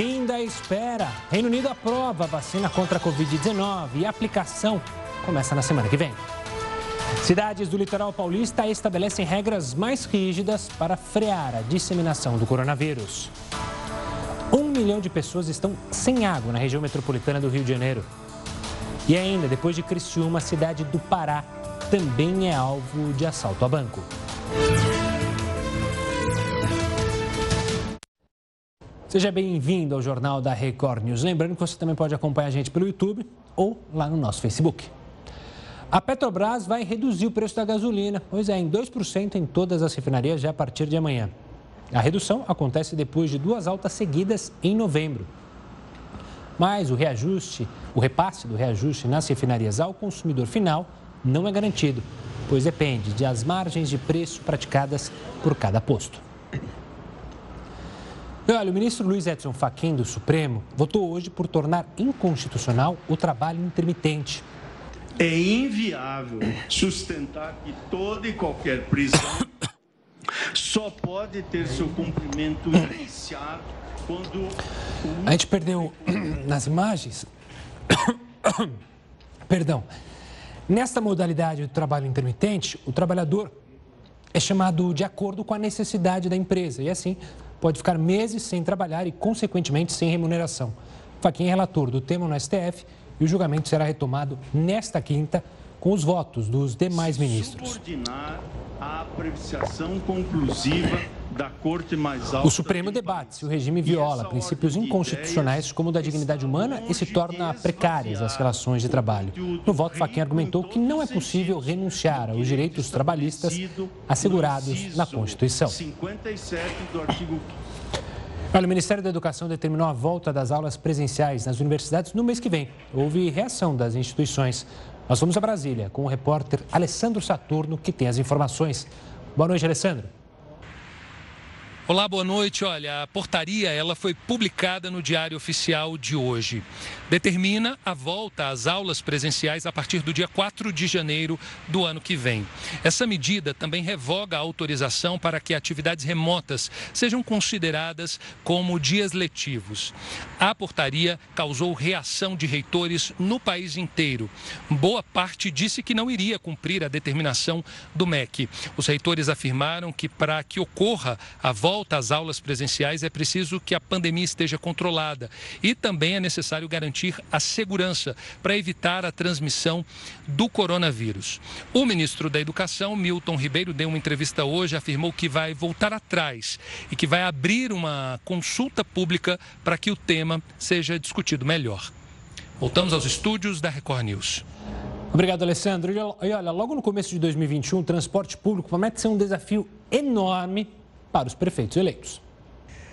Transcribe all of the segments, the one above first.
Fim da espera. Reino Unido aprova vacina contra a Covid-19 e a aplicação começa na semana que vem. Cidades do litoral paulista estabelecem regras mais rígidas para frear a disseminação do coronavírus. Um milhão de pessoas estão sem água na região metropolitana do Rio de Janeiro. E ainda, depois de Criciúma, a cidade do Pará também é alvo de assalto a banco. Seja bem-vindo ao Jornal da Record News. Lembrando que você também pode acompanhar a gente pelo YouTube ou lá no nosso Facebook. A Petrobras vai reduzir o preço da gasolina, pois é, em 2% em todas as refinarias já a partir de amanhã. A redução acontece depois de duas altas seguidas em novembro. Mas o reajuste, o repasse do reajuste nas refinarias ao consumidor final não é garantido, pois depende das margens de preço praticadas por cada posto. Olha, o ministro Luiz Edson Fachin do Supremo votou hoje por tornar inconstitucional o trabalho intermitente. É inviável sustentar que toda e qualquer prisão só pode ter seu cumprimento iniciado quando. A gente perdeu nas imagens. Perdão. Nesta modalidade do trabalho intermitente, o trabalhador é chamado de acordo com a necessidade da empresa e assim pode ficar meses sem trabalhar e, consequentemente, sem remuneração. Faquinha é relator do tema no STF e o julgamento será retomado nesta quinta com os votos dos demais ministros. Subordinar a apreciação conclusiva da Corte mais alta. O Supremo debate se o regime viola princípios inconstitucionais como o da dignidade humana e se torna precárias as relações de trabalho. No voto, Fachin argumentou que não é possível renunciar aos direitos trabalhistas assegurados na Constituição. 57 do artigo Olha, o Ministério da Educação determinou a volta das aulas presenciais nas universidades no mês que vem. Houve reação das instituições. Nós vamos a Brasília com o repórter Alessandro Saturno, que tem as informações. Boa noite, Alessandro. Olá, boa noite. Olha, a portaria ela foi publicada no Diário Oficial de hoje. Determina a volta às aulas presenciais a partir do dia 4 de janeiro do ano que vem. Essa medida também revoga a autorização para que atividades remotas sejam consideradas como dias letivos. A portaria causou reação de reitores no país inteiro. Boa parte disse que não iria cumprir a determinação do MEC. Os reitores afirmaram que para que ocorra a volta volta às aulas presenciais, é preciso que a pandemia esteja controlada e também é necessário garantir a segurança para evitar a transmissão do coronavírus. O ministro da Educação, Milton Ribeiro, deu uma entrevista hoje, afirmou que vai voltar atrás e que vai abrir uma consulta pública para que o tema seja discutido melhor. Voltamos aos estúdios da Record News. Obrigado, Alessandro. E olha, logo no começo de 2021, o transporte público promete ser um desafio enorme para os prefeitos eleitos.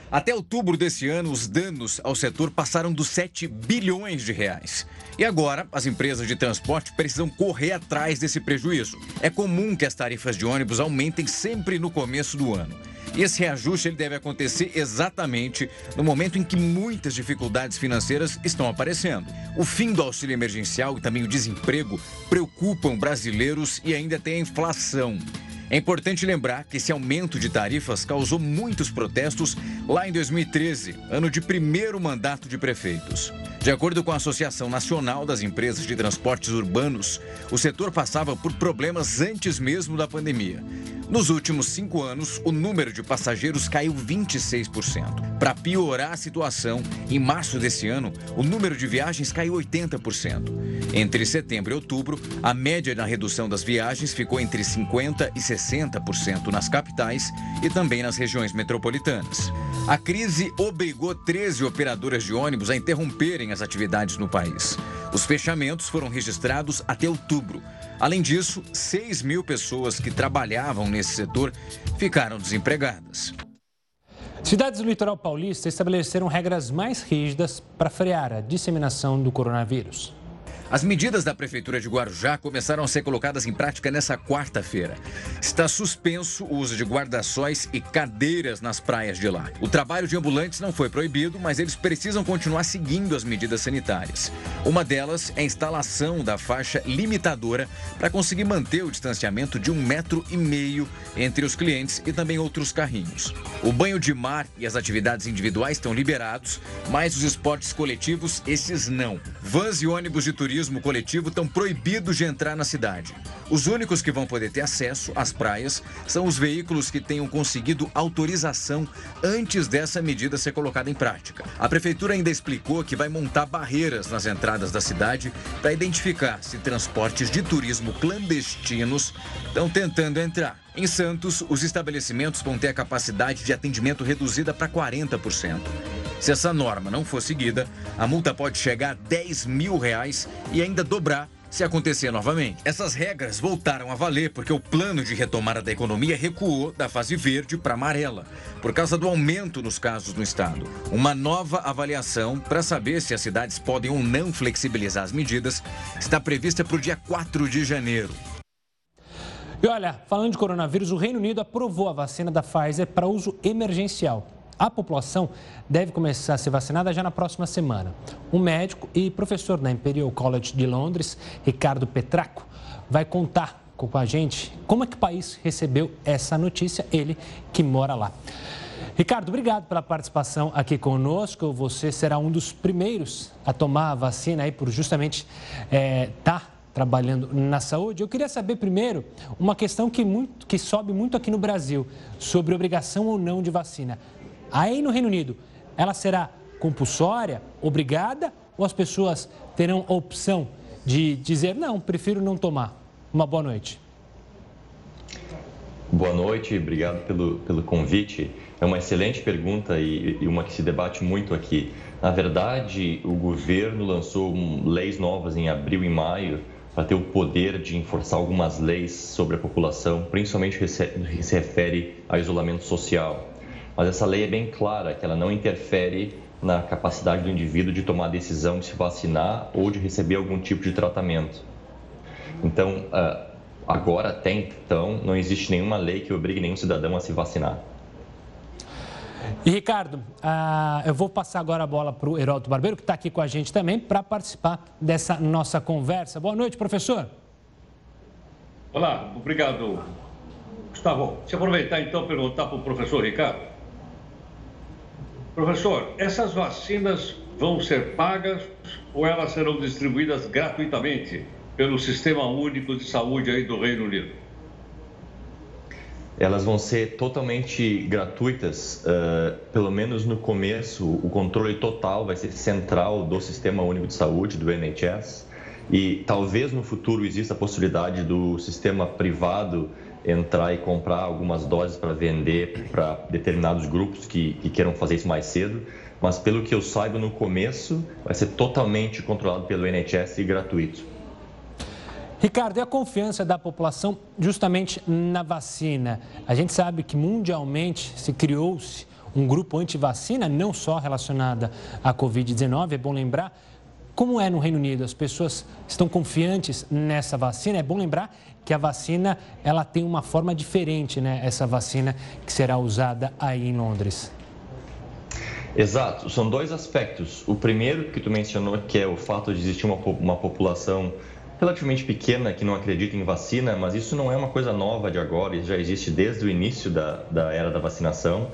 Até outubro desse ano, os danos ao setor passaram dos 7 bilhões de reais. E agora, as empresas de transporte precisam correr atrás desse prejuízo. É comum que as tarifas de ônibus aumentem sempre no começo do ano. E esse reajuste ele deve acontecer exatamente no momento em que muitas dificuldades financeiras estão aparecendo. O fim do auxílio emergencial e também o desemprego preocupam brasileiros e ainda tem a inflação. É importante lembrar que esse aumento de tarifas causou muitos protestos lá em 2013, ano de primeiro mandato de prefeitos. De acordo com a Associação Nacional das Empresas de Transportes Urbanos, o setor passava por problemas antes mesmo da pandemia. Nos últimos cinco anos, o número de passageiros caiu 26%. Para piorar a situação, em março desse ano, o número de viagens caiu 80%. Entre setembro e outubro, a média na redução das viagens ficou entre 50% e 60% nas capitais e também nas regiões metropolitanas. A crise obrigou 13 operadoras de ônibus a interromperem as atividades no país. Os fechamentos foram registrados até outubro. Além disso, 6 mil pessoas que trabalhavam nesse setor ficaram desempregadas. Cidades do litoral paulista estabeleceram regras mais rígidas para frear a disseminação do coronavírus. As medidas da Prefeitura de Guarujá começaram a ser colocadas em prática nessa quarta-feira. Está suspenso o uso de guarda-sóis e cadeiras nas praias de lá. O trabalho de ambulantes não foi proibido, mas eles precisam continuar seguindo as medidas sanitárias. Uma delas é a instalação da faixa limitadora para conseguir manter o distanciamento de um metro e meio entre os clientes e também outros carrinhos. O banho de mar e as atividades individuais estão liberados, mas os esportes coletivos, esses não. Vans e ônibus de turismo turismo coletivo estão proibidos de entrar na cidade. Os únicos que vão poder ter acesso às praias são os veículos que tenham conseguido autorização antes dessa medida ser colocada em prática. A prefeitura ainda explicou que vai montar barreiras nas entradas da cidade para identificar se transportes de turismo clandestinos estão tentando entrar. Em Santos, os estabelecimentos vão ter a capacidade de atendimento reduzida para 40%. Se essa norma não for seguida, a multa pode chegar a 10 mil reais e ainda dobrar se acontecer novamente. Essas regras voltaram a valer porque o plano de retomada da economia recuou da fase verde para amarela, por causa do aumento nos casos no estado. Uma nova avaliação para saber se as cidades podem ou não flexibilizar as medidas está prevista para o dia 4 de janeiro. E olha, falando de coronavírus, o Reino Unido aprovou a vacina da Pfizer para uso emergencial. A população deve começar a ser vacinada já na próxima semana. Um médico e professor da Imperial College de Londres, Ricardo Petraco, vai contar com a gente como é que o país recebeu essa notícia, ele que mora lá. Ricardo, obrigado pela participação aqui conosco. Você será um dos primeiros a tomar a vacina aí por justamente estar é, tá trabalhando na saúde. Eu queria saber primeiro uma questão que, muito, que sobe muito aqui no Brasil sobre obrigação ou não de vacina. Aí no Reino Unido, ela será compulsória, obrigada, ou as pessoas terão a opção de dizer, não, prefiro não tomar? Uma boa noite. Boa noite, obrigado pelo, pelo convite. É uma excelente pergunta e, e uma que se debate muito aqui. Na verdade, o governo lançou leis novas em abril e maio para ter o poder de enforçar algumas leis sobre a população, principalmente que se refere ao isolamento social. Mas essa lei é bem clara, que ela não interfere na capacidade do indivíduo de tomar a decisão de se vacinar ou de receber algum tipo de tratamento. Então, ah, agora até então, não existe nenhuma lei que obrigue nenhum cidadão a se vacinar. E Ricardo, uh, eu vou passar agora a bola para o Heródoto Barbeiro, que está aqui com a gente também, para participar dessa nossa conversa. Boa noite, professor. Olá, obrigado. Gustavo, deixa eu aproveitar então e perguntar para o professor Ricardo. Professor, essas vacinas vão ser pagas ou elas serão distribuídas gratuitamente pelo Sistema Único de Saúde aí do Reino Unido? Elas vão ser totalmente gratuitas, uh, pelo menos no começo, o controle total vai ser central do Sistema Único de Saúde, do NHS, e talvez no futuro exista a possibilidade do sistema privado entrar e comprar algumas doses para vender para determinados grupos que, que queiram fazer isso mais cedo. Mas pelo que eu saiba, no começo vai ser totalmente controlado pelo NHS e gratuito. Ricardo, e a confiança da população justamente na vacina? A gente sabe que mundialmente se criou-se um grupo anti-vacina, não só relacionada à Covid-19, é bom lembrar. Como é no Reino Unido? As pessoas estão confiantes nessa vacina? É bom lembrar que a vacina ela tem uma forma diferente, né? Essa vacina que será usada aí em Londres. Exato, são dois aspectos. O primeiro que tu mencionou, que é o fato de existir uma, uma população relativamente pequena que não acredita em vacina, mas isso não é uma coisa nova de agora, isso já existe desde o início da, da era da vacinação,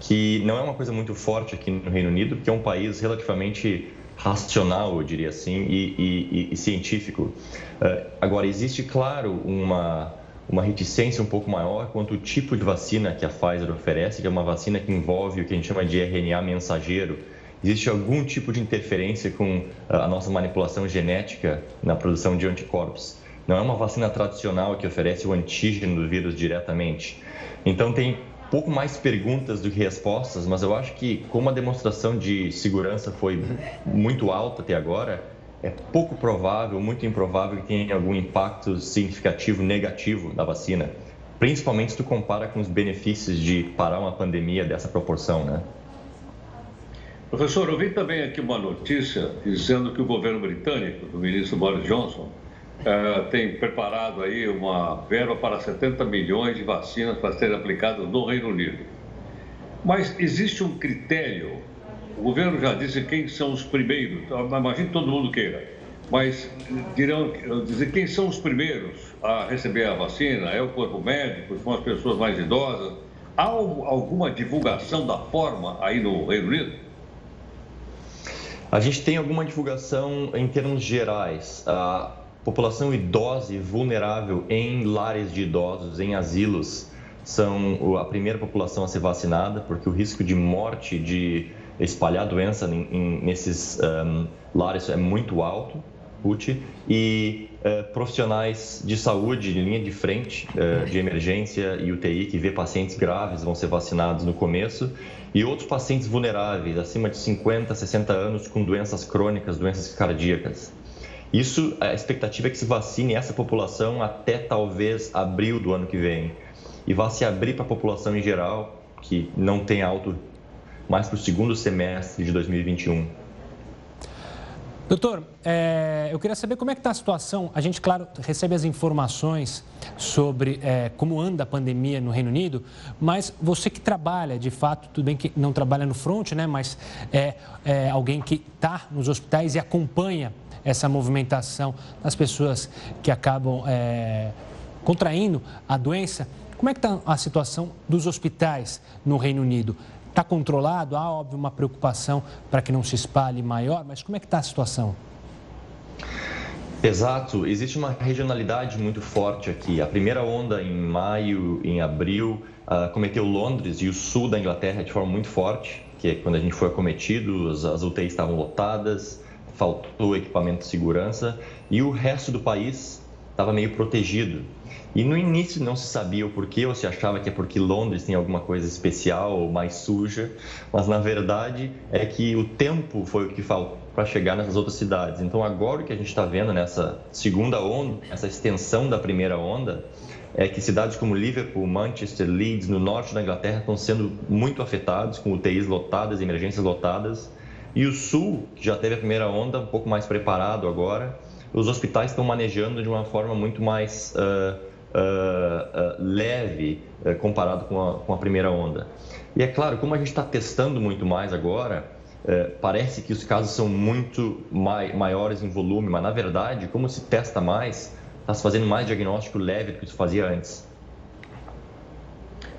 que não é uma coisa muito forte aqui no Reino Unido, porque é um país relativamente racional, eu diria assim, e, e, e científico. Uh, agora, existe, claro, uma, uma reticência um pouco maior quanto ao tipo de vacina que a Pfizer oferece, que é uma vacina que envolve o que a gente chama de RNA mensageiro. Existe algum tipo de interferência com a nossa manipulação genética na produção de anticorpos. Não é uma vacina tradicional que oferece o antígeno do vírus diretamente. Então, tem pouco mais perguntas do que respostas, mas eu acho que como a demonstração de segurança foi muito alta até agora, é pouco provável, muito improvável que tenha algum impacto significativo negativo da vacina, principalmente se tu compara com os benefícios de parar uma pandemia dessa proporção, né? Professor, eu vi também aqui uma notícia dizendo que o governo britânico, do ministro Boris Johnson, eh, tem preparado aí uma verba para 70 milhões de vacinas para serem aplicadas no Reino Unido. Mas existe um critério, o governo já disse quem são os primeiros, imagino que todo mundo queira, mas dirão, dizer quem são os primeiros a receber a vacina, é o corpo médico, são as pessoas mais idosas. Há alguma divulgação da forma aí no Reino Unido? A gente tem alguma divulgação em termos gerais. A população idosa e vulnerável em lares de idosos, em asilos, são a primeira população a ser vacinada, porque o risco de morte, de espalhar doença em, em, nesses um, lares é muito alto. E uh, profissionais de saúde de linha de frente, uh, de emergência e UTI, que vê pacientes graves, vão ser vacinados no começo, e outros pacientes vulneráveis, acima de 50, 60 anos, com doenças crônicas, doenças cardíacas. Isso, a expectativa é que se vacine essa população até talvez abril do ano que vem. E vá se abrir para a população em geral, que não tem alto, mais para o segundo semestre de 2021. Doutor, é, eu queria saber como é que está a situação. A gente, claro, recebe as informações sobre é, como anda a pandemia no Reino Unido, mas você que trabalha, de fato, tudo bem que não trabalha no front, né? Mas é, é alguém que está nos hospitais e acompanha essa movimentação das pessoas que acabam é, contraindo a doença. Como é que está a situação dos hospitais no Reino Unido? Está controlado? Há, óbvio, uma preocupação para que não se espalhe maior, mas como é que está a situação? Exato, existe uma regionalidade muito forte aqui. A primeira onda em maio, em abril, uh, cometeu Londres e o sul da Inglaterra de forma muito forte, que é quando a gente foi acometido, as, UTIs estavam lotadas, faltou equipamento de segurança e o resto do país estava meio protegido. E no início não se sabia o porquê, ou se achava que é porque Londres tem alguma coisa especial ou mais suja, mas na verdade é que o tempo foi o que faltou para chegar nessas outras cidades. Então agora o que a gente está vendo nessa segunda onda, essa extensão da primeira onda, é que cidades como Liverpool, Manchester, Leeds, no norte da Inglaterra, estão sendo muito afetados, com UTIs lotadas, emergências lotadas. E o sul, que já teve a primeira onda, um pouco mais preparado agora, os hospitais estão manejando de uma forma muito mais uh, uh, uh, leve comparado com a, com a, primeira onda. E é claro, como a gente está testando muito mais agora, parece que os casos são muito mai, maiores em volume, mas na verdade, como se testa mais, está se fazendo mais diagnóstico leve do que se fazia antes.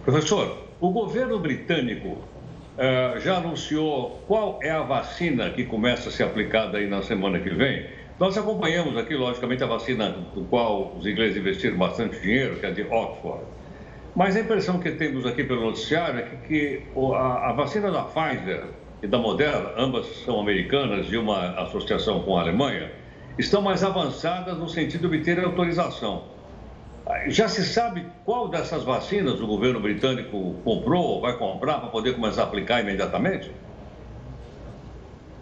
Professor, o governo britânico já anunciou qual é a vacina que começa a ser aplicada aí na semana que vem? Nós acompanhamos aqui, logicamente, a vacina do qual os ingleses investiram bastante dinheiro, que é de Oxford. Mas a impressão que temos aqui pelo noticiário é que, que a, a, vacina da Pfizer e da Moderna, ambas são americanas e uma associação com a Alemanha, estão mais avançadas no sentido de obter autorização. Já se sabe qual dessas vacinas o governo britânico comprou ou vai comprar para poder começar a aplicar imediatamente?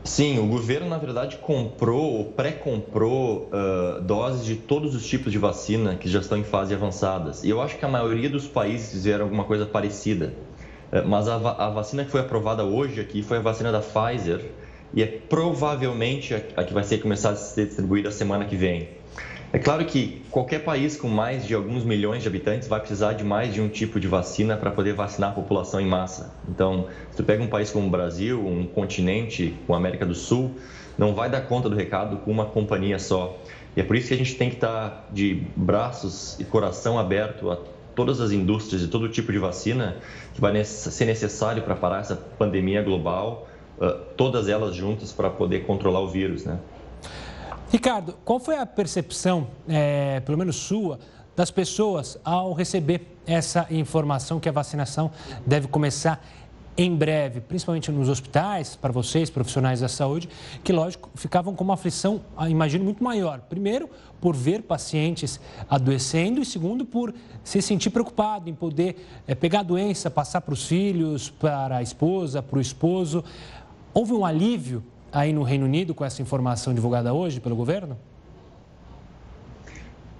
Sim, o governo, na verdade, comprou ou pré-comprou uh, doses de todos os tipos de vacina que já estão em fase avançadas. E eu acho que a maioria dos países fizeram alguma coisa parecida. Uh, mas a, a, vacina que foi aprovada hoje aqui foi a vacina da Pfizer e é provavelmente a, a que vai ser começar a ser distribuída semana que vem. É claro que qualquer país com mais de alguns milhões de habitantes vai precisar de mais de um tipo de vacina para poder vacinar a população em massa. Então, se tu pega um país como o Brasil, um continente com a América do Sul, não vai dar conta do recado com uma companhia só. E é por isso que a gente tem que estar de braços e coração aberto a todas as indústrias e todo tipo de vacina que vai ser necessário para parar essa pandemia global, todas elas juntas para poder controlar o vírus, né? Ricardo, qual foi a percepção, é, pelo menos sua, das pessoas ao receber essa informação que a vacinação deve começar em breve, principalmente nos hospitais, para vocês, profissionais da saúde, que, lógico, ficavam com uma aflição, ah, imagino, muito maior. Primeiro, por ver pacientes adoecendo, e segundo, por se sentir preocupado em poder é, pegar a doença, passar para os filhos, para a esposa, para o esposo. Houve um alívio aí no Reino Unido com essa informação divulgada hoje pelo governo?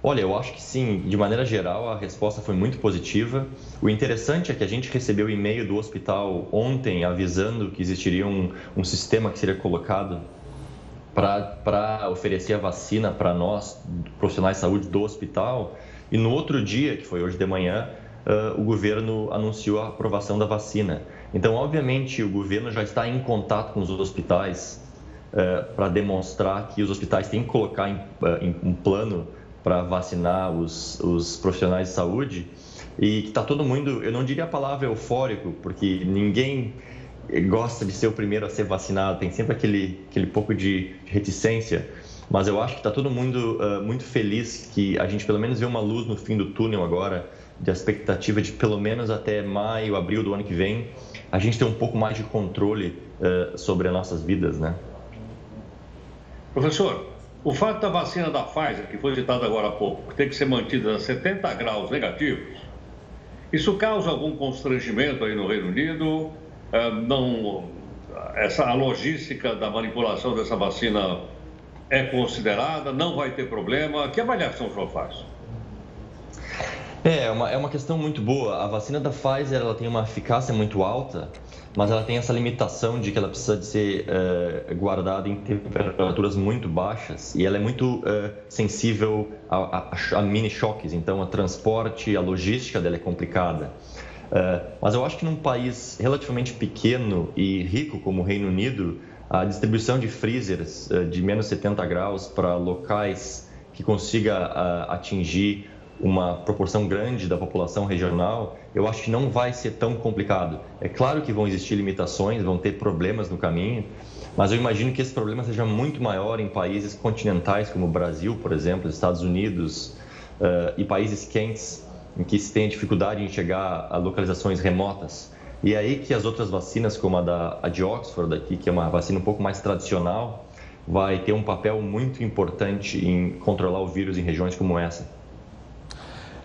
Olha, eu acho que sim. De maneira geral, a resposta foi muito positiva. O interessante é que a gente recebeu e-mail do hospital ontem avisando que existiria um, um sistema que seria colocado para oferecer a vacina para nós, profissionais de saúde do hospital. E no outro dia, que foi hoje de manhã, uh, o governo anunciou a aprovação da vacina. Então, obviamente, o governo já está em contato com os hospitais para demonstrar que os hospitais têm que colocar em, uh, em um plano para vacinar os, os profissionais de saúde e que está todo mundo, eu não diria a palavra eufórico, porque ninguém gosta de ser o primeiro a ser vacinado, tem sempre aquele, aquele pouco de reticência, mas eu acho que está todo mundo uh, muito feliz que a gente pelo menos vê uma luz no fim do túnel agora, de expectativa de pelo menos até maio, abril do ano que vem, a gente ter um pouco mais de controle uh, sobre as nossas vidas, né? Professor, o fato da vacina da Pfizer, que foi citada agora há pouco, ter que ser mantida a 70 graus negativos, isso causa algum constrangimento aí no Reino Unido? É, não, essa, a logística da manipulação dessa vacina é considerada? Não vai ter problema? Que avaliação o senhor faz? É, uma, é uma questão muito boa. A vacina da Pfizer ela tem uma eficácia muito alta mas ela tem essa limitação de que ela precisa de ser uh, guardada em temperaturas muito baixas e ela é muito uh, sensível a, a, a, mini choques, então a transporte, a logística dela é complicada. Uh, mas eu acho que num país relativamente pequeno e rico como o Reino Unido, a distribuição de freezers de menos 70 graus para locais que consiga atingir uma proporção grande da população regional, eu acho que não vai ser tão complicado. É claro que vão existir limitações, vão ter problemas no caminho, mas eu imagino que esse problema seja muito maior em países continentais como o Brasil, por exemplo, Estados Unidos uh, e países quentes, em que se tem dificuldade em chegar a localizações remotas. E é aí que as outras vacinas, como a, da, a de Oxford, aqui, que é uma vacina um pouco mais tradicional, vai ter um papel muito importante em controlar o vírus em regiões como essa.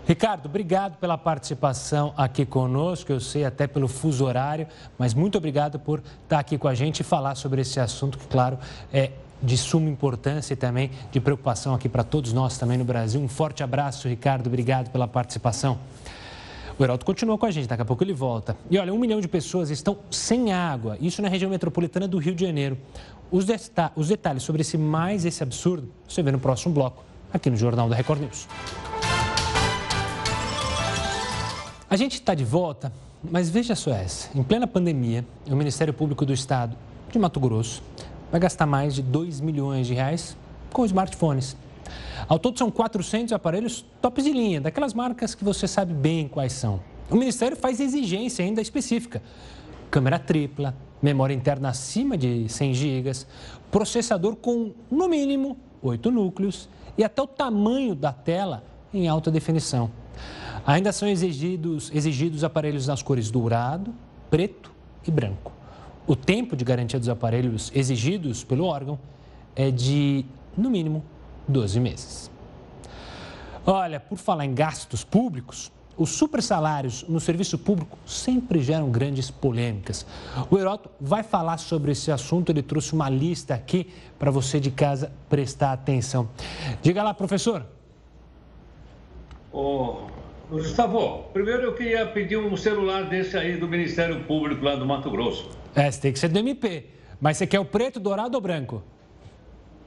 Ricardo, obrigado pela participação aqui conosco. Eu sei até pelo fuso horário, mas muito obrigado por estar aqui com a gente e falar sobre esse assunto que, claro, é de suma importância e também de preocupação aqui para todos nós também no Brasil. Um forte abraço, Ricardo. Obrigado pela participação. O Heraldo continua com a gente, daqui a pouco ele volta. E olha, um milhão de pessoas estão sem água, isso na região metropolitana do Rio de Janeiro. Os, os detalhes sobre esse mais esse absurdo você vê no próximo bloco, aqui no Jornal da Record News. A gente está de volta, mas veja só essa. Em plena pandemia, o Ministério Público do Estado de Mato Grosso vai gastar mais de 2 milhões de reais com smartphones. Ao todo são 400 aparelhos tops de linha, daquelas marcas que você sabe bem quais são. O Ministério faz exigência ainda específica. Câmera tripla, memória interna acima de 100 GB, processador com, no mínimo, 8 núcleos e até o tamanho da tela em alta definição. Ainda são exigidos, exigidos aparelhos nas cores dourado, preto e branco. O tempo de garantia dos aparelhos exigidos pelo órgão é de, no mínimo, 12 meses. Olha, por falar em gastos públicos, os supersalários no serviço público sempre geram grandes polêmicas. O Heroto vai falar sobre esse assunto, ele trouxe uma lista aqui para você de casa prestar atenção. Diga lá, professor. Oh, Gustavo, primeiro eu queria pedir um celular desse aí do Ministério Público lá do Mato Grosso. É, você tem que ser do MP. Mas você quer o preto, dourado ou branco?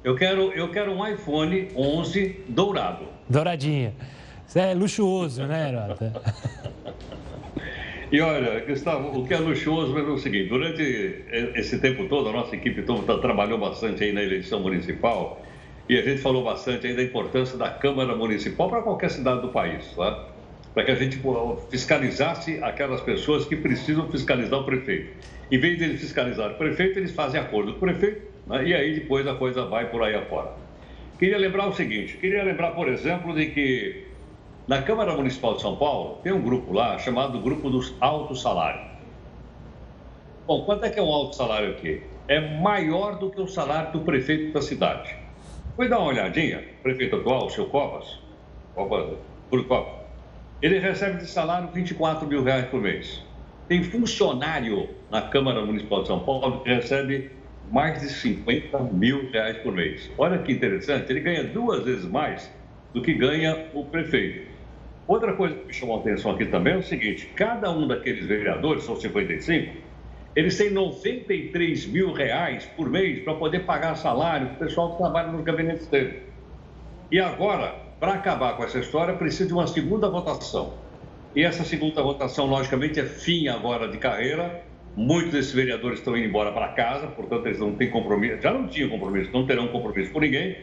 Eu quero, eu quero um iPhone 11 dourado. Douradinha. Isso é luxuoso, né, Herota? e olha, Gustavo, o que é luxuoso é o seguinte: durante esse tempo todo, a nossa equipe toda trabalhou bastante aí na eleição municipal e a gente falou bastante aí da importância da Câmara Municipal para qualquer cidade do país, tá? Para que a gente fiscalizasse aquelas pessoas que precisam fiscalizar o prefeito. Em vez de eles fiscalizar o prefeito, eles fazem acordo com o prefeito né? e aí depois a coisa vai por aí afora. Queria lembrar o seguinte: queria lembrar, por exemplo, de que na Câmara Municipal de São Paulo tem um grupo lá chamado Grupo dos Altos Salários. Bom, quanto é que é um alto salário aqui? É maior do que o salário do prefeito da cidade. Foi dar uma olhadinha, prefeito atual, o seu Covas, Covas, Covas, ele recebe de salário 24 mil reais por mês. Tem funcionário na Câmara Municipal de São Paulo que recebe mais de 50 mil reais por mês. Olha que interessante, ele ganha duas vezes mais do que ganha o prefeito. Outra coisa que me chamou a atenção aqui também é o seguinte: cada um daqueles vereadores, são 55, eles têm 93 mil reais por mês para poder pagar salário para o pessoal que trabalha nos gabinetes dele. E agora, para acabar com essa história, precisa de uma segunda votação. E essa segunda votação, logicamente, é fim agora de carreira. Muitos desses vereadores estão indo embora para casa, portanto, eles não têm compromisso, já não tinham compromisso, não terão compromisso com ninguém.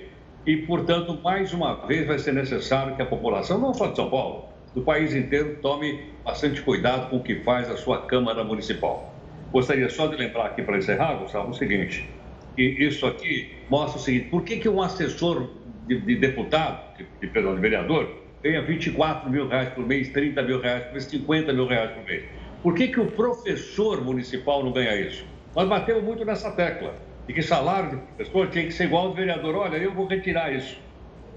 E, portanto, mais uma vez vai ser necessário que a população, não só de São Paulo, do país inteiro, tome bastante cuidado com o que faz a sua Câmara Municipal. Gostaria só de lembrar aqui para encerrar, Gustavo, o seguinte, que isso aqui mostra o seguinte, por que, que um assessor de, de deputado, de, de, perdão, de vereador, ganha 24 mil reais por mês, 30 mil reais por mês, 50 mil reais por mês? Por que, que o professor municipal não ganha isso? Nós batemos muito nessa tecla, de que salário de professor tinha que ser igual ao do vereador. Olha, eu vou retirar isso.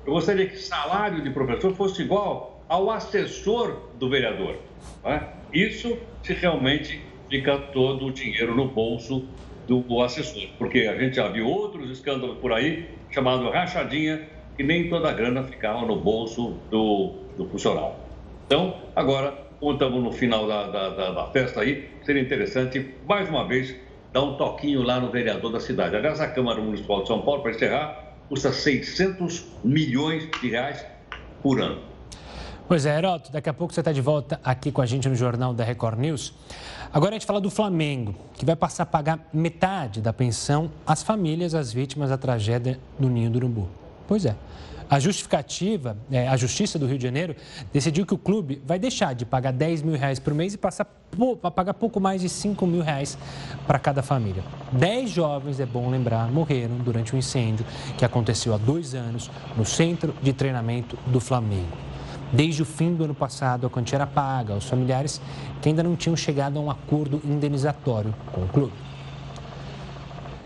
Eu gostaria que salário de professor fosse igual ao assessor do vereador. É? Isso se realmente fica todo o dinheiro no bolso do assessor, porque a gente já viu outros escândalos por aí, chamado rachadinha, que nem toda a grana ficava no bolso do, do. Então, agora, como estamos no final da, da, da, da festa aí, seria interessante, mais uma vez, dar um toquinho lá no vereador da cidade. Aliás, a Câmara Municipal de São Paulo, para encerrar, custa 600 milhões de reais por ano. Pois é, Heroto, daqui a pouco você está de volta aqui com a gente no Jornal da Record News. Agora a gente fala do Flamengo, que vai passar a pagar metade da pensão às famílias, às vítimas da tragédia do Ninho do Urubu. Pois é. A justificativa, é, a Justiça do Rio de Janeiro decidiu que o clube vai deixar de pagar 10 mil reais por mês e passar a pagar pouco mais de 5 mil reais para cada família. Dez jovens, é bom lembrar, morreram durante um incêndio que aconteceu há dois anos no centro de treinamento do Flamengo. Desde o fim do ano passado, a quantia era paga aos familiares que ainda não tinham chegado a um acordo indenizatório com o clube.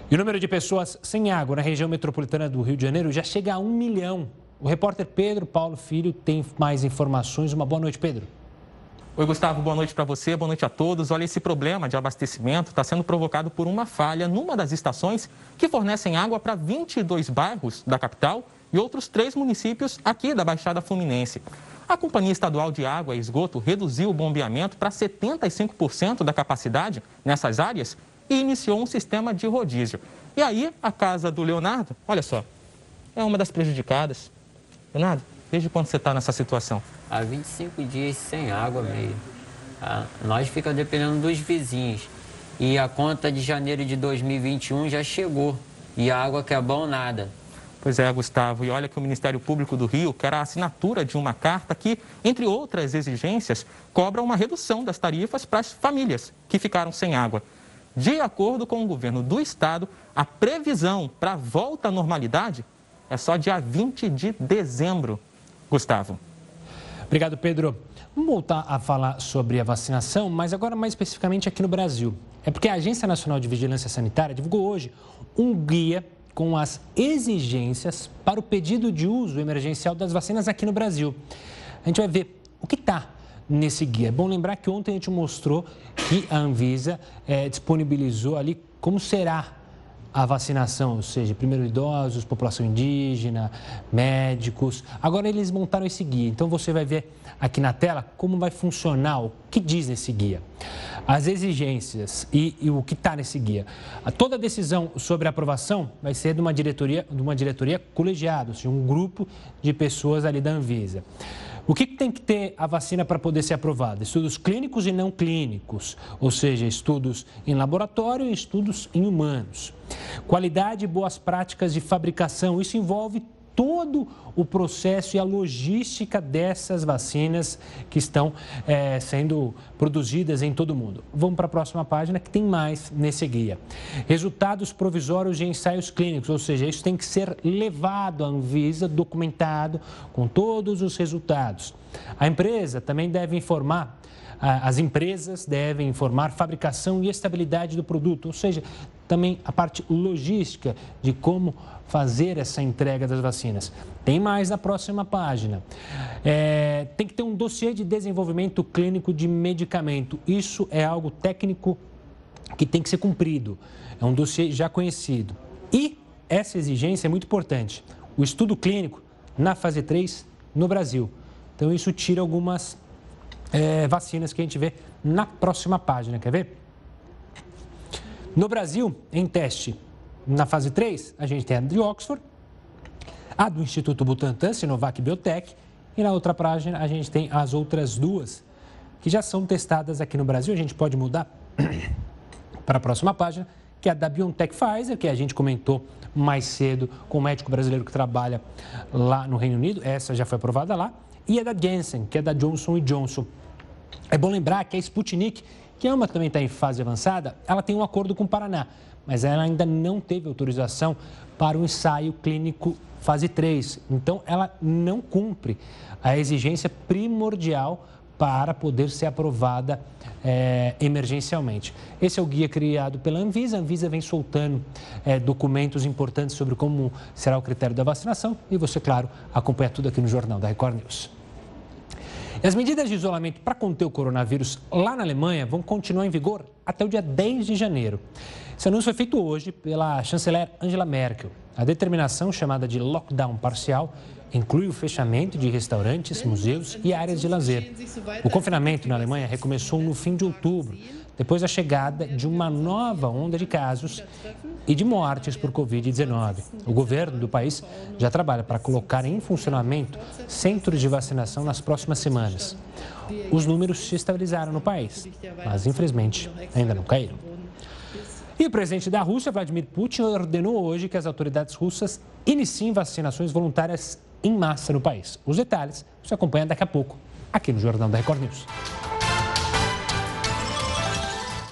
E o número de pessoas sem água na região metropolitana do Rio de Janeiro já chega a um milhão. O repórter Pedro Paulo Filho tem mais informações. Uma boa noite, Pedro. Oi, Gustavo, boa noite para você, boa noite a todos. Olha, esse problema de abastecimento está sendo provocado por uma falha numa das estações que fornecem água para 22 bairros da capital e outros três municípios aqui da Baixada Fluminense. A Companhia Estadual de Água e Esgoto reduziu o bombeamento para 75% da capacidade nessas áreas e iniciou um sistema de rodízio. E aí, a casa do Leonardo, olha só, é uma das prejudicadas. Leonardo, desde quando você está nessa situação? Há 25 dias sem água mesmo. Ah, nós ficamos dependendo dos vizinhos. E a conta de janeiro de 2021 já chegou. E a água que é bom, nada. Pois é, Gustavo. E olha que o Ministério Público do Rio quer a assinatura de uma carta que, entre outras exigências, cobra uma redução das tarifas para as famílias que ficaram sem água. De acordo com o governo do estado, a previsão para a volta à normalidade é só dia 20 de dezembro. Gustavo. Obrigado, Pedro. Vamos voltar a falar sobre a vacinação, mas agora mais especificamente aqui no Brasil. É porque a Agência Nacional de Vigilância Sanitária divulgou hoje um guia com as exigências para o pedido de uso emergencial das vacinas aqui no Brasil. A gente vai ver o que está nesse guia. É bom lembrar que ontem a gente mostrou que a Anvisa é, disponibilizou ali como será a vacinação, ou seja, primeiro idosos, população indígena, médicos. Agora eles montaram esse guia, então você vai ver aqui na tela como vai funcionar, o que diz nesse guia. As exigências e, e o que está nesse guia. Toda decisão sobre aprovação vai ser de uma diretoria, de uma diretoria colegiada, ou seja, um grupo de pessoas ali da Anvisa. O que tem que ter a vacina para poder ser aprovada? Estudos clínicos e não clínicos, ou seja, estudos em laboratório e estudos em humanos. Qualidade e boas práticas de fabricação, isso envolve todo o processo e a logística dessas vacinas que estão é, sendo produzidas em todo o mundo. Vamos para a próxima página que tem mais nesse guia. Resultados provisórios de ensaios clínicos, ou seja, isso tem que ser levado à Anvisa, documentado com todos os resultados. A empresa também deve informar as empresas devem informar fabricação e estabilidade do produto, ou seja, também a parte logística de como fazer essa entrega das vacinas. Tem mais na próxima página. É, tem que ter um dossiê de desenvolvimento clínico de medicamento. Isso é algo técnico que tem que ser cumprido. É um dossiê já conhecido. E essa exigência é muito importante. O estudo clínico, na fase 3, no Brasil. Então, isso tira algumas é, vacinas que a gente vê na próxima página. Quer ver? No Brasil, em teste, na fase 3, a gente tem a de Oxford, a do Instituto Butantan, Sinovac Biotech, e na outra página a gente tem as outras duas que já são testadas aqui no Brasil. A gente pode mudar para a próxima página, que é a da BioNTech Pfizer, que a gente comentou mais cedo com o médico brasileiro que trabalha lá no Reino Unido. Essa já foi aprovada lá. E a da Janssen, que é da Johnson Johnson. É bom lembrar que a Sputnik, que é uma também está em fase avançada, ela tem um acordo com o Paraná, mas ela ainda não teve autorização para o ensaio clínico fase 3. Então, ela não cumpre a exigência primordial para poder ser aprovada é, emergencialmente. Esse é o guia criado pela Anvisa. A Anvisa vem soltando é, documentos importantes sobre como será o critério da vacinação e você, claro, acompanha tudo aqui no Jornal da Record News. E as medidas de isolamento para conter o coronavírus lá na Alemanha vão continuar em vigor até o dia 10 de janeiro. Esse anúncio foi feito hoje pela chanceler Angela Merkel. A determinação, chamada de lockdown parcial, inclui o fechamento de restaurantes, museus e áreas de lazer. O confinamento na Alemanha recomeçou no fim de outubro, depois da chegada de uma nova onda de casos e de mortes por Covid-19. O governo do país já trabalha para colocar em funcionamento centros de vacinação nas próximas semanas. Os números se estabilizaram no país, mas infelizmente ainda não caíram. E o presidente da Rússia, Vladimir Putin, ordenou hoje que as autoridades russas iniciem vacinações voluntárias em massa no país. Os detalhes você acompanha daqui a pouco aqui no Jornal da Record News.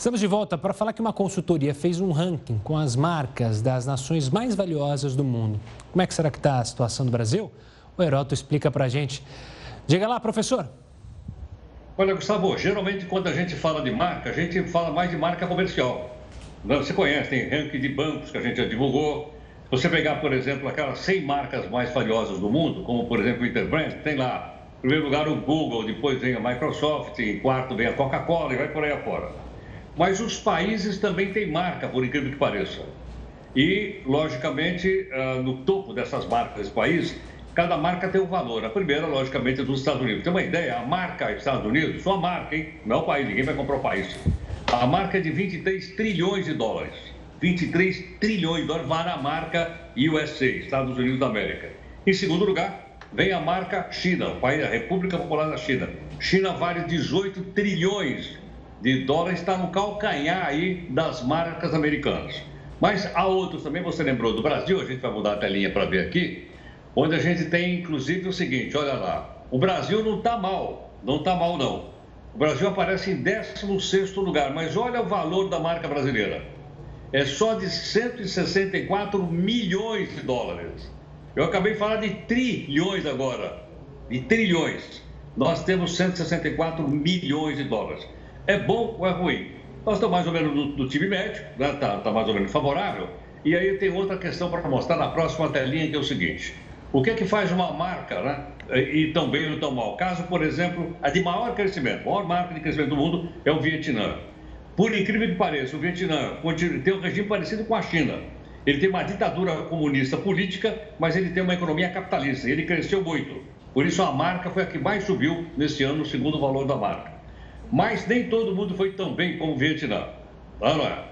Estamos de volta para falar que uma consultoria fez um ranking com as marcas das nações mais valiosas do mundo. Como é que será que está a situação do Brasil? O Heroto explica para a gente. Diga lá, professor. Olha, Gustavo, geralmente quando a gente fala de marca, a gente fala mais de marca comercial. Você conhece, tem ranking de bancos que a gente já divulgou. Você pegar, por exemplo, aquelas 100 marcas mais valiosas do mundo, como por exemplo o Interbrand, tem lá, em primeiro lugar o Google, depois vem a Microsoft, em quarto vem a Coca-Cola e vai por aí afora. Mas os países também têm marca, por incrível que pareça. E, logicamente, ah, no topo dessas marcas desse país, cada marca tem um valor. A primeira, logicamente, é dos Estados Unidos. Tem uma ideia? A marca Estados Unidos, só a marca, hein? Não é o país, ninguém vai comprar o país. A marca é de 23 trilhões de dólares. 23 trilhões de dólares vale a marca USA, Estados Unidos da América. Em segundo lugar, vem a marca China, o país, a República Popular da China. China vale 18 trilhões de dólares, está no calcanhar aí das marcas americanas. Mas há outros também, você lembrou do Brasil, a gente vai mudar a telinha para ver aqui, onde a gente tem inclusive o seguinte, olha lá, o Brasil não está mal, não está mal não. O Brasil aparece em 16º lugar, mas olha o valor da marca brasileira. É só de 164 milhões de dólares. Eu acabei de falar de trilhões agora. De trilhões. Nós temos 164 milhões de dólares. É bom ou é ruim? Nós estamos mais ou menos no, time médio, está né? Tá, tá mais ou menos favorável. E aí tem outra questão para mostrar na próxima telinha, que é o seguinte. O que é que faz uma marca, né? E tão bem ou tão mal? Caso, por exemplo, a de maior crescimento, a maior marca de crescimento do mundo é o Vietnã. Por incrível que pareça, o Vietnã tem um regime parecido com a China. Ele tem uma ditadura comunista política, mas ele tem uma economia capitalista. Ele cresceu muito. Por isso a marca foi a que mais subiu nesse ano, segundo o valor da marca. Mas nem todo mundo foi tão bem como o Vietnã. Não é?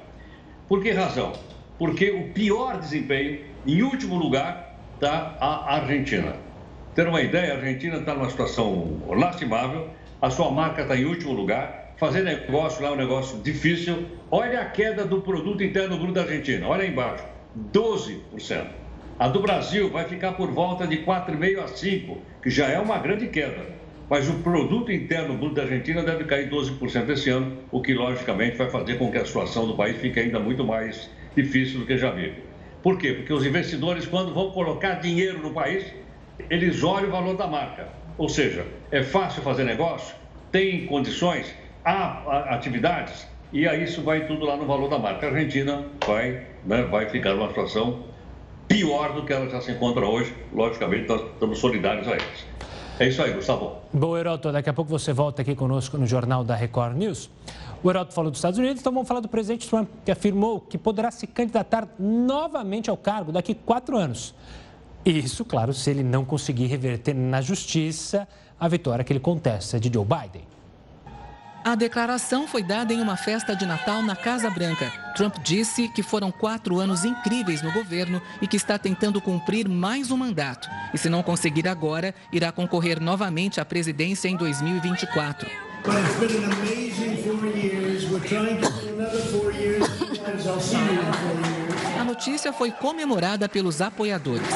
Por que razão? Porque o pior desempenho, em último lugar, está a Argentina. Ter uma ideia, a Argentina está numa situação lastimável, a sua marca está em último lugar, fazer negócio lá é um negócio difícil. Olha a queda do produto interno bruto da Argentina, olha aí embaixo, 12%. A do Brasil vai ficar por volta de 4,5% a 5%, que já é uma grande queda. Mas o produto interno bruto da Argentina deve cair 12% esse ano, o que logicamente vai fazer com que a situação do país fique ainda muito mais difícil do que já vive. Por quê? Porque os investidores, quando vão colocar dinheiro no país, eles olham o valor da marca. Ou seja, é fácil fazer negócio, tem condições, há atividades, e aí isso vai tudo lá no valor da marca. A Argentina vai, né, vai ficar numa situação pior do que ela já se encontra hoje. Logicamente, nós estamos solidários a eles. É isso aí, Gustavo. Bom, Heroto, daqui a pouco você volta aqui conosco no Jornal da Record News. O Heraldo falou dos Estados Unidos, então vamos falar do presidente Trump, que afirmou que poderá se candidatar novamente ao cargo daqui a quatro anos. Isso, claro, se ele não conseguir reverter na justiça a vitória que ele contesta de Joe Biden. A declaração foi dada em uma festa de Natal na Casa Branca. Trump disse que foram quatro anos incríveis no governo e que está tentando cumprir mais um mandato. E se não conseguir agora, irá concorrer novamente à presidência em 2024. A notícia foi comemorada pelos apoiadores.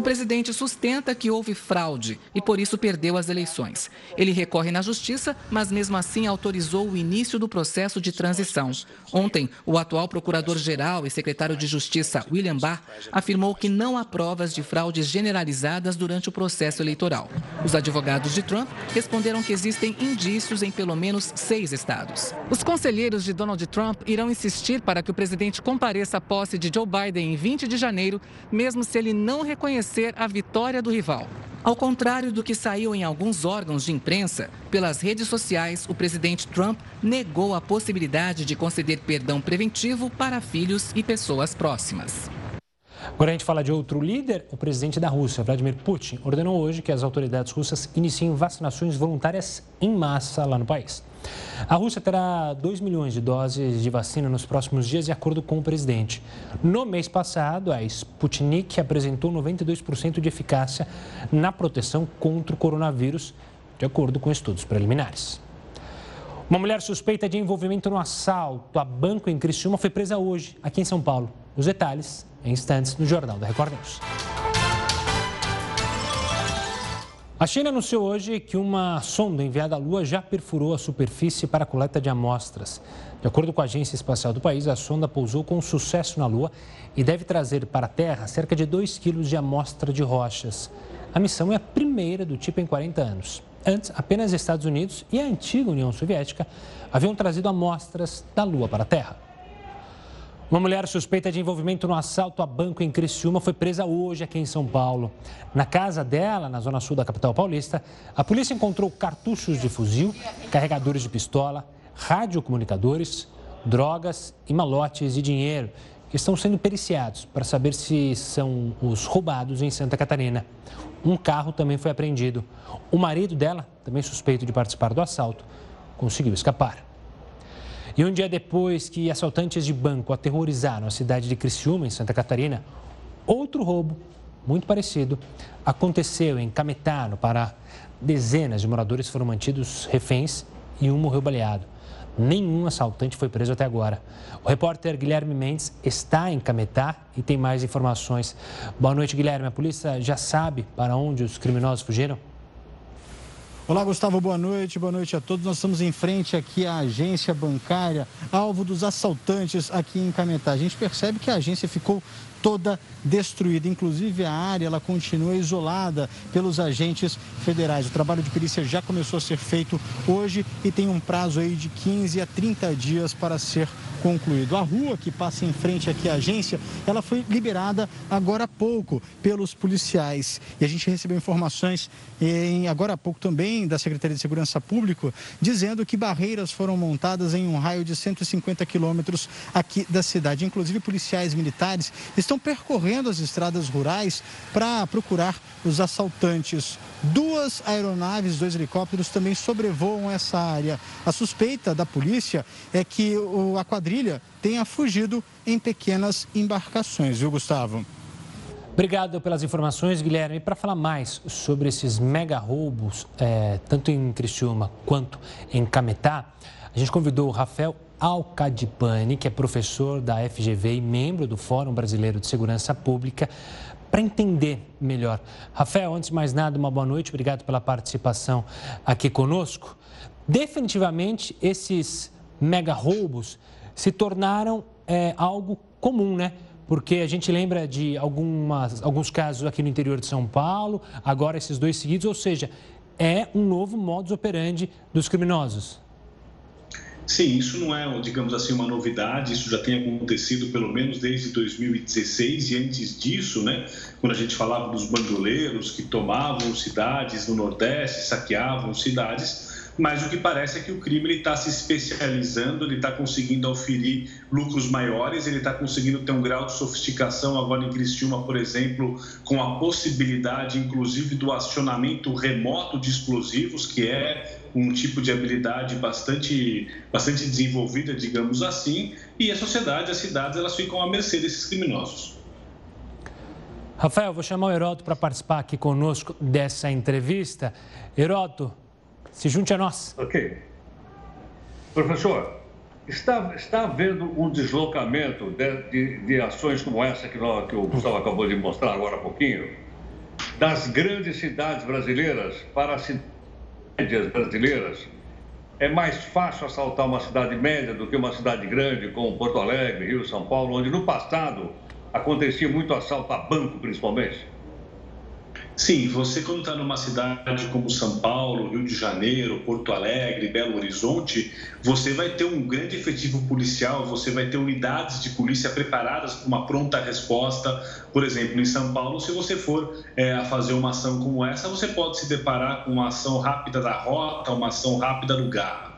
O presidente sustenta que houve fraude e por isso perdeu as eleições. Ele recorre na justiça, mas mesmo assim autorizou o início do processo de transição. Ontem, o atual procurador-geral e secretário de Justiça, William Barr, afirmou que não há provas de fraudes generalizadas durante o processo eleitoral. Os advogados de Trump responderam que existem indícios em pelo menos seis estados. Os conselheiros de Donald Trump irão insistir para que o presidente compareça à posse de Joe Biden em 20 de janeiro, mesmo se ele não reconhecer reconhecer a vitória do rival. Ao contrário do que saiu em alguns órgãos de imprensa, pelas redes sociais, o presidente Trump negou a possibilidade de conceder perdão preventivo para filhos e pessoas próximas. Agora a gente fala de outro líder, o presidente da Rússia, Vladimir Putin, ordenou hoje que as autoridades russas iniciem vacinações voluntárias em massa lá no país. A Rússia terá 2 milhões de doses de vacina nos próximos dias, de acordo com o presidente. No mês passado, a Sputnik apresentou 92% de eficácia na proteção contra o coronavírus, de acordo com estudos preliminares. Uma mulher suspeita de envolvimento no assalto a banco em Criciúma foi presa hoje, aqui em São Paulo. Os detalhes em instantes no Jornal da Record News. A China anunciou hoje que uma sonda enviada à Lua já perfurou a superfície para a coleta de amostras. De acordo com a Agência Espacial do país, a sonda pousou com sucesso na Lua e deve trazer para a Terra cerca de 2 quilos de amostra de rochas. A missão é a primeira do tipo em 40 anos. Antes, apenas Estados Unidos e a antiga União Soviética haviam trazido amostras da Lua para a Terra. Uma mulher suspeita de envolvimento no assalto a banco em Criciúma foi presa hoje aqui em São Paulo. Na casa dela, na zona sul da capital paulista, a polícia encontrou cartuchos de fuzil, carregadores de pistola, radiocomunicadores, drogas e malotes de dinheiro que estão sendo periciados para saber se são os roubados em Santa Catarina. Um carro também foi apreendido. O marido dela, também suspeito de participar do assalto, conseguiu escapar. E um dia depois que assaltantes de banco aterrorizaram a cidade de Criciúma, em Santa Catarina, outro roubo, muito parecido, aconteceu em Cametá, no Pará. Dezenas de moradores foram mantidos reféns e um morreu baleado. Nenhum assaltante foi preso até agora. O repórter Guilherme Mendes está em Cametá e tem mais informações. Boa noite, Guilherme. A polícia já sabe para onde os criminosos fugiram? Olá, Gustavo, boa noite. Boa noite a todos. Nós estamos em frente aqui à agência bancária, alvo dos assaltantes aqui em Cametá. A gente percebe que a agência ficou toda destruída. Inclusive, a área ela continua isolada pelos agentes federais. O trabalho de perícia já começou a ser feito hoje e tem um prazo aí de 15 a 30 dias para ser concluído. A rua que passa em frente aqui à agência, ela foi liberada agora há pouco pelos policiais. E a gente recebeu informações em, agora há pouco também da Secretaria de Segurança Pública, dizendo que barreiras foram montadas em um raio de 150 quilômetros aqui da cidade. Inclusive, policiais militares estão percorrendo as estradas rurais para procurar os assaltantes. Duas aeronaves, dois helicópteros também sobrevoam essa área. A suspeita da polícia é que a quadrilha tenha fugido em pequenas embarcações, viu, Gustavo? Obrigado pelas informações, Guilherme. E para falar mais sobre esses mega roubos, é, tanto em Criciúma quanto em Cametá, a gente convidou o Rafael Alcadipani, que é professor da FGV e membro do Fórum Brasileiro de Segurança Pública, para entender melhor. Rafael, antes de mais nada, uma boa noite, obrigado pela participação aqui conosco. Definitivamente, esses mega roubos se tornaram é, algo comum, né? Porque a gente lembra de algumas, alguns casos aqui no interior de São Paulo, agora esses dois seguidos, ou seja, é um novo modus operandi dos criminosos. Sim, isso não é, digamos assim, uma novidade, isso já tem acontecido pelo menos desde 2016 e antes disso, né, quando a gente falava dos bandoleiros que tomavam cidades no Nordeste, saqueavam cidades, mas o que parece é que o crime está se especializando, ele está conseguindo oferir lucros maiores, ele está conseguindo ter um grau de sofisticação agora em Criciúma, por exemplo, com a possibilidade, inclusive, do acionamento remoto de explosivos, que é um tipo de habilidade bastante, bastante desenvolvida, digamos assim, e a sociedade, as cidades, elas ficam à mercê desses criminosos. Rafael, vou chamar o Heroto para participar aqui conosco dessa entrevista. Heroto, se junte a nós. Ok. Professor, está, está havendo um deslocamento de, de, de ações como essa que, nós, que o Gustavo acabou de mostrar agora há pouquinho, das grandes cidades brasileiras para as cidades brasileiras? É mais fácil assaltar uma cidade média do que uma cidade grande, como Porto Alegre, Rio, São Paulo, onde no passado acontecia muito assalto a banco, principalmente? Sim, você quando está numa cidade como São Paulo, Rio de Janeiro, Porto Alegre, Belo Horizonte, você vai ter um grande efetivo policial, você vai ter unidades de polícia preparadas para uma pronta resposta. Por exemplo, em São Paulo, se você for é, a fazer uma ação como essa, você pode se deparar com uma ação rápida da rota, uma ação rápida do garra.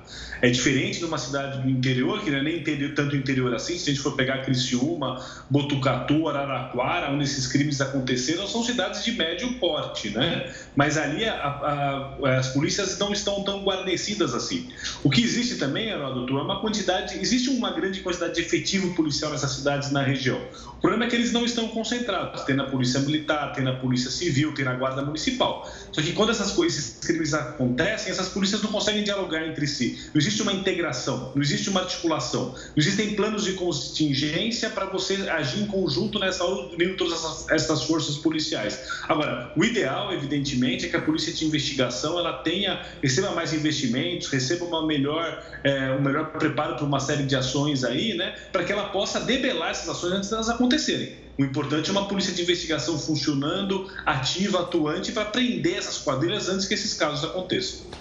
É diferente de uma cidade do interior, que não é nem interior, tanto interior assim, se a gente for pegar Criciúma, Botucatu, Araraquara, onde esses crimes aconteceram, são cidades de médio porte, né? Mas ali a, a, as polícias não estão tão guarnecidas assim. O que existe também, Heródoto, é uma quantidade, existe uma grande quantidade de efetivo policial nessas cidades na região. O problema é que eles não estão concentrados. Tem na Polícia Militar, tem na Polícia Civil, tem na Guarda Municipal. Só que quando essas coisas, esses crimes acontecem, essas polícias não conseguem dialogar entre si. Não existe uma integração, não existe uma articulação, não existem planos de contingência para você agir em conjunto nessa unindo todas essas, essas, forças policiais. Agora, o ideal, evidentemente, é que a polícia de investigação ela tenha receba mais investimentos, receba uma melhor, é, um melhor preparo para uma série de ações aí, né, para que ela possa debelar essas ações antes delas acontecerem. O importante é uma polícia de investigação funcionando, ativa, atuante, para prender essas quadrilhas antes que esses casos aconteçam.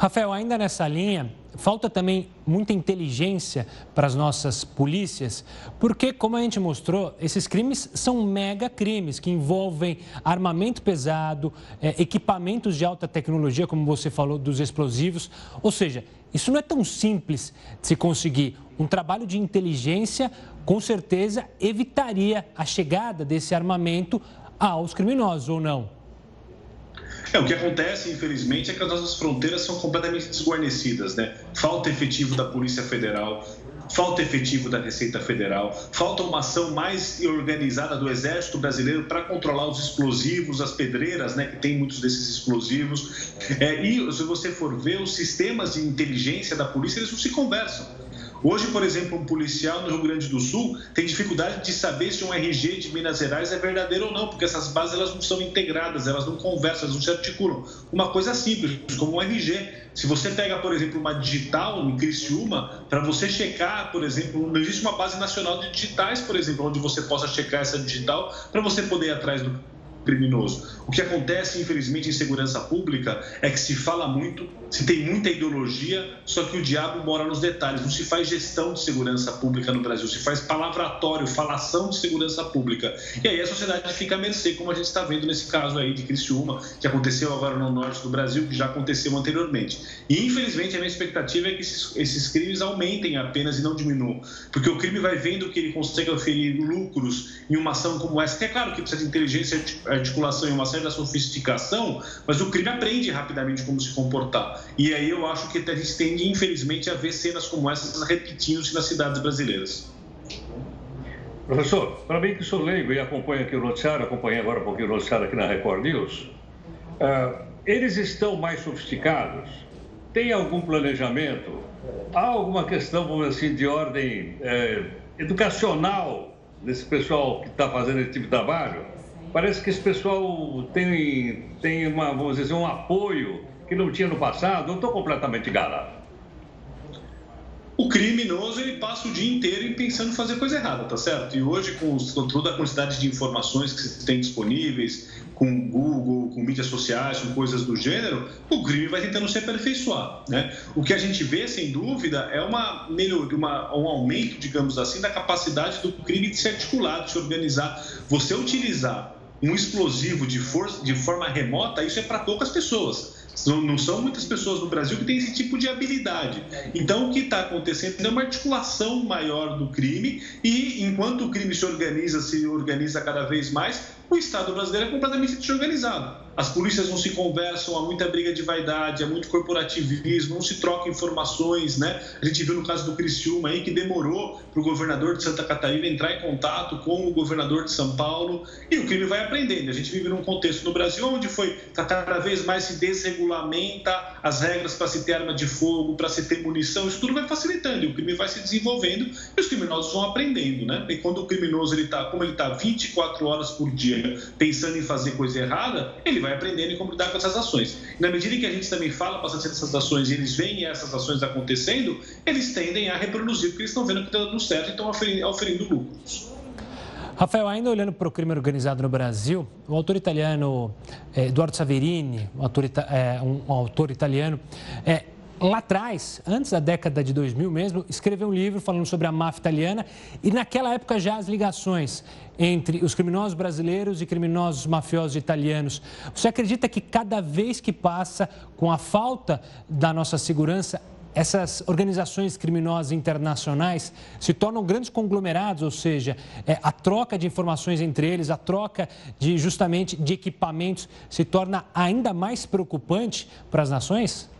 Rafael, ainda nessa linha, falta também muita inteligência para as nossas polícias, porque, como a gente mostrou, esses crimes são mega crimes que envolvem armamento pesado, é, equipamentos de alta tecnologia, como você falou, dos explosivos. Ou seja, isso não é tão simples de se conseguir. Um trabalho de inteligência, com certeza, evitaria a chegada desse armamento aos criminosos, ou não? É, o que acontece, infelizmente, é que as nossas fronteiras são completamente desguarnecidas, né? Falta efetivo da Polícia Federal, falta efetivo da Receita Federal, falta uma ação mais organizada do Exército Brasileiro para controlar os explosivos, as pedreiras, né, que tem muitos desses explosivos. É, e se você for ver, os sistemas de inteligência da polícia, eles não se conversam. Hoje, por exemplo, um policial no Rio Grande do Sul tem dificuldade de saber se um RG de Minas Gerais é verdadeiro ou não, porque essas bases elas não são integradas, elas não conversam, elas não se articulam. Uma coisa simples, como um RG. Se você pega, por exemplo, uma digital em Criciúma, para você checar, por exemplo, não existe uma base nacional de digitais, por exemplo, onde você possa checar essa digital para você poder ir atrás do criminoso. O que acontece, infelizmente, em segurança pública é que se fala muito, se tem muita ideologia, só que o diabo mora nos detalhes. Não se faz gestão de segurança pública no Brasil, se faz palavratório, falação de segurança pública. E aí a sociedade fica à mercê, como a gente está vendo nesse caso aí de Criciúma, que aconteceu agora no norte do Brasil, que já aconteceu anteriormente. E infelizmente a minha expectativa é que esses, esses crimes aumentem apenas e não diminuam, porque o crime vai vendo que ele consegue oferir lucros em uma ação como essa, que é claro que precisa de inteligência articulação e uma certa sofisticação, mas o crime aprende rapidamente como se comportar. E aí eu acho que a gente tende, infelizmente, a ver cenas como essas repetindo-se nas cidades brasileiras. Professor, para mim que sou leigo e acompanho aqui o noticiário, acompanhei agora um pouquinho o noticiário aqui na Record News, uh, eles estão mais sofisticados? Tem algum planejamento? Há alguma questão, vamos dizer assim, de ordem eh, educacional desse pessoal que está fazendo esse tipo de trabalho? Parece que esse pessoal tem, tem uma, vamos dizer, um apoio que não tinha no passado. Eu estou completamente enganado. O criminoso ele passa o dia inteiro pensando em fazer coisa errada, tá certo? E hoje, com, com toda a quantidade de informações que se tem disponíveis, com Google, com mídias sociais, com coisas do gênero, o crime vai tentando se aperfeiçoar. Né? O que a gente vê, sem dúvida, é uma melhoria, uma, um aumento, digamos assim, da capacidade do crime de se articular, de se organizar. Você utilizar um explosivo de, força, de forma remota, isso é para poucas pessoas. Não, são muitas pessoas no Brasil que têm esse tipo de habilidade. Então, o que está acontecendo é uma articulação maior do crime e, enquanto o crime se organiza, se organiza cada vez mais, o Estado brasileiro é completamente desorganizado as polícias não se conversam, há muita briga de vaidade, há muito corporativismo, não se troca informações, né? A gente viu no caso do Criciúma aí que demorou para o governador de Santa Catarina entrar em contato com o governador de São Paulo e o crime vai aprendendo. A gente vive num contexto no Brasil onde foi tá cada vez mais se desregulamenta as regras para se ter arma de fogo, para se ter munição, isso tudo vai facilitando e o crime vai se desenvolvendo e os criminosos vão aprendendo, né? E quando o criminoso ele tá, como ele está 24 horas por dia pensando em fazer coisa errada, ele vai aprendendo como lidar com essas ações. E na medida que a gente também fala bastante dessas ações e eles veem essas ações acontecendo, eles tendem a reproduzir, porque eles estão vendo que está dando certo e estão oferindo, oferindo lucros. Rafael, ainda olhando para o crime organizado no Brasil, o autor italiano eh, Eduardo Saverini, um autor, eh, um autor italiano, eh, lá atrás, antes da década de 2000 mesmo, escreveu um livro falando sobre a máfia italiana e naquela época já as ligações entre os criminosos brasileiros e criminosos mafiosos italianos. Você acredita que cada vez que passa, com a falta da nossa segurança, essas organizações criminosas internacionais se tornam grandes conglomerados, ou seja, é, a troca de informações entre eles, a troca de justamente de equipamentos se torna ainda mais preocupante para as nações?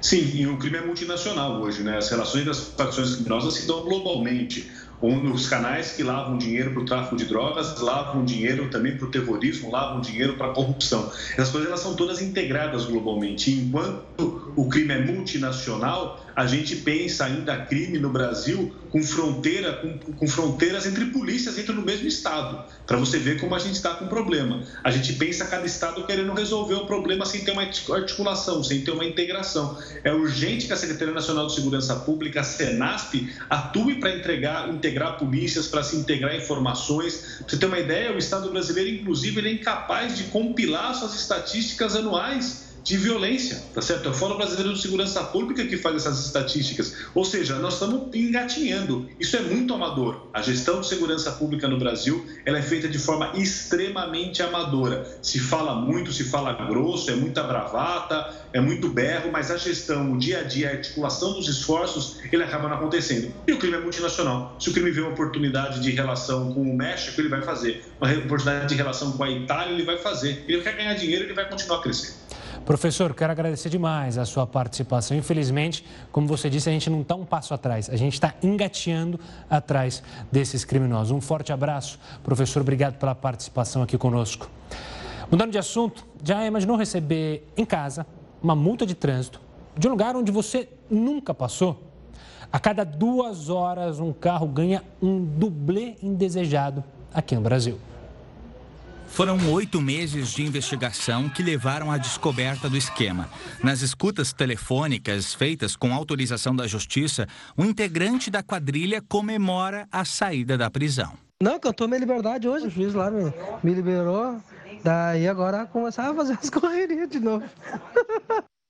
Sim, e o crime é multinacional hoje, né? As relações das facções criminosas se dão globalmente. Os canais que lavam dinheiro para o tráfico de drogas, lavam dinheiro também para o terrorismo, lavam dinheiro para a corrupção. Essas coisas elas são todas integradas globalmente. enquanto o crime é multinacional, a gente pensa ainda crime no Brasil com fronteira, com, com fronteiras entre polícias dentro do mesmo estado, para você ver como a gente está com problema. A gente pensa cada estado querendo resolver o problema sem ter uma articulação, sem ter uma integração. É urgente que a Secretaria Nacional de Segurança Pública, a Senasp, atue para entregar, integrar polícias, para se integrar informações. Pra você ter uma ideia, o Estado brasileiro, inclusive, ele é incapaz de compilar suas estatísticas anuais de violência, tá certo? É o Fórum Brasileiro de Segurança Pública que faz essas estatísticas. Ou seja, nós estamos engatinhando. Isso é muito amador. A gestão de segurança pública no Brasil, ela é feita de forma extremamente amadora. Se fala muito, se fala grosso, é muita bravata, é muito berro, mas a gestão, o dia a dia, a articulação dos esforços, ele acaba não acontecendo. E o crime é multinacional. Se o crime vê uma oportunidade de relação com o México, ele vai fazer. Uma oportunidade de relação com a Itália, ele vai fazer. Ele quer ganhar dinheiro, ele vai continuar crescendo. Professor, quero agradecer demais a sua participação. Infelizmente, como você disse, a gente não está um passo atrás, a gente está engateando atrás desses criminosos. Um forte abraço, professor, obrigado pela participação aqui conosco. Mudando de assunto, já imaginou receber em casa uma multa de trânsito de um lugar onde você nunca passou? A cada duas horas, um carro ganha um dublê indesejado aqui no Brasil. Foram oito meses de investigação que levaram à descoberta do esquema. Nas escutas telefônicas feitas com autorização da Justiça, um integrante da quadrilha comemora a saída da prisão. Não, cantou minha liberdade hoje. O juiz lá me, me liberou. Daí agora começar a fazer as correrias de novo.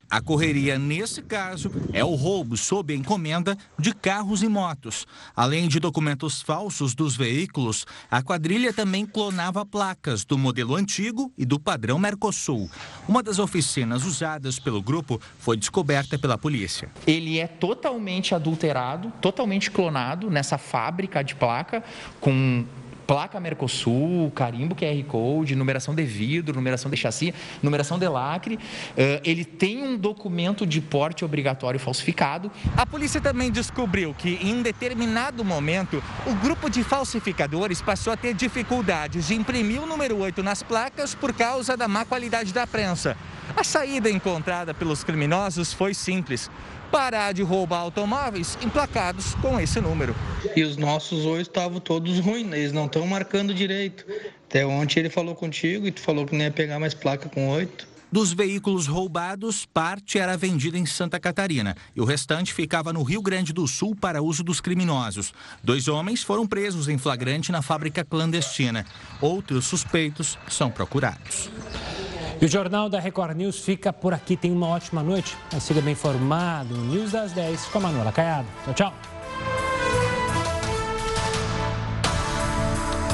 A correria, nesse caso, é o roubo sob encomenda de carros e motos. Além de documentos falsos dos veículos, a quadrilha também clonava placas do modelo antigo e do padrão Mercosul. Uma das oficinas usadas pelo grupo foi descoberta pela polícia. Ele é totalmente adulterado, totalmente clonado nessa fábrica de placa, com placa Mercosul, carimbo QR Code, numeração de vidro, numeração de chassi, numeração de lacre. Uh, ele tem um documento de porte obrigatório falsificado. A polícia também descobriu que, em determinado momento, o grupo de falsificadores passou a ter dificuldades de imprimir o número 8 nas placas por causa da má qualidade da prensa. A saída encontrada pelos criminosos foi simples parar de roubar automóveis emplacados com esse número. E os nossos hoje estavam todos ruins, eles não estão marcando direito. Até ontem ele falou contigo e tu falou que não ia pegar mais placa com oito. Dos veículos roubados, parte era vendida em Santa Catarina e o restante ficava no Rio Grande do Sul para uso dos criminosos. Dois homens foram presos em flagrante na fábrica clandestina. Outros suspeitos são procurados. E o Jornal da Record News fica por aqui. Tenha uma ótima noite. Siga bem informado. News das 10 com a Manuela Caiado. Tchau, tchau.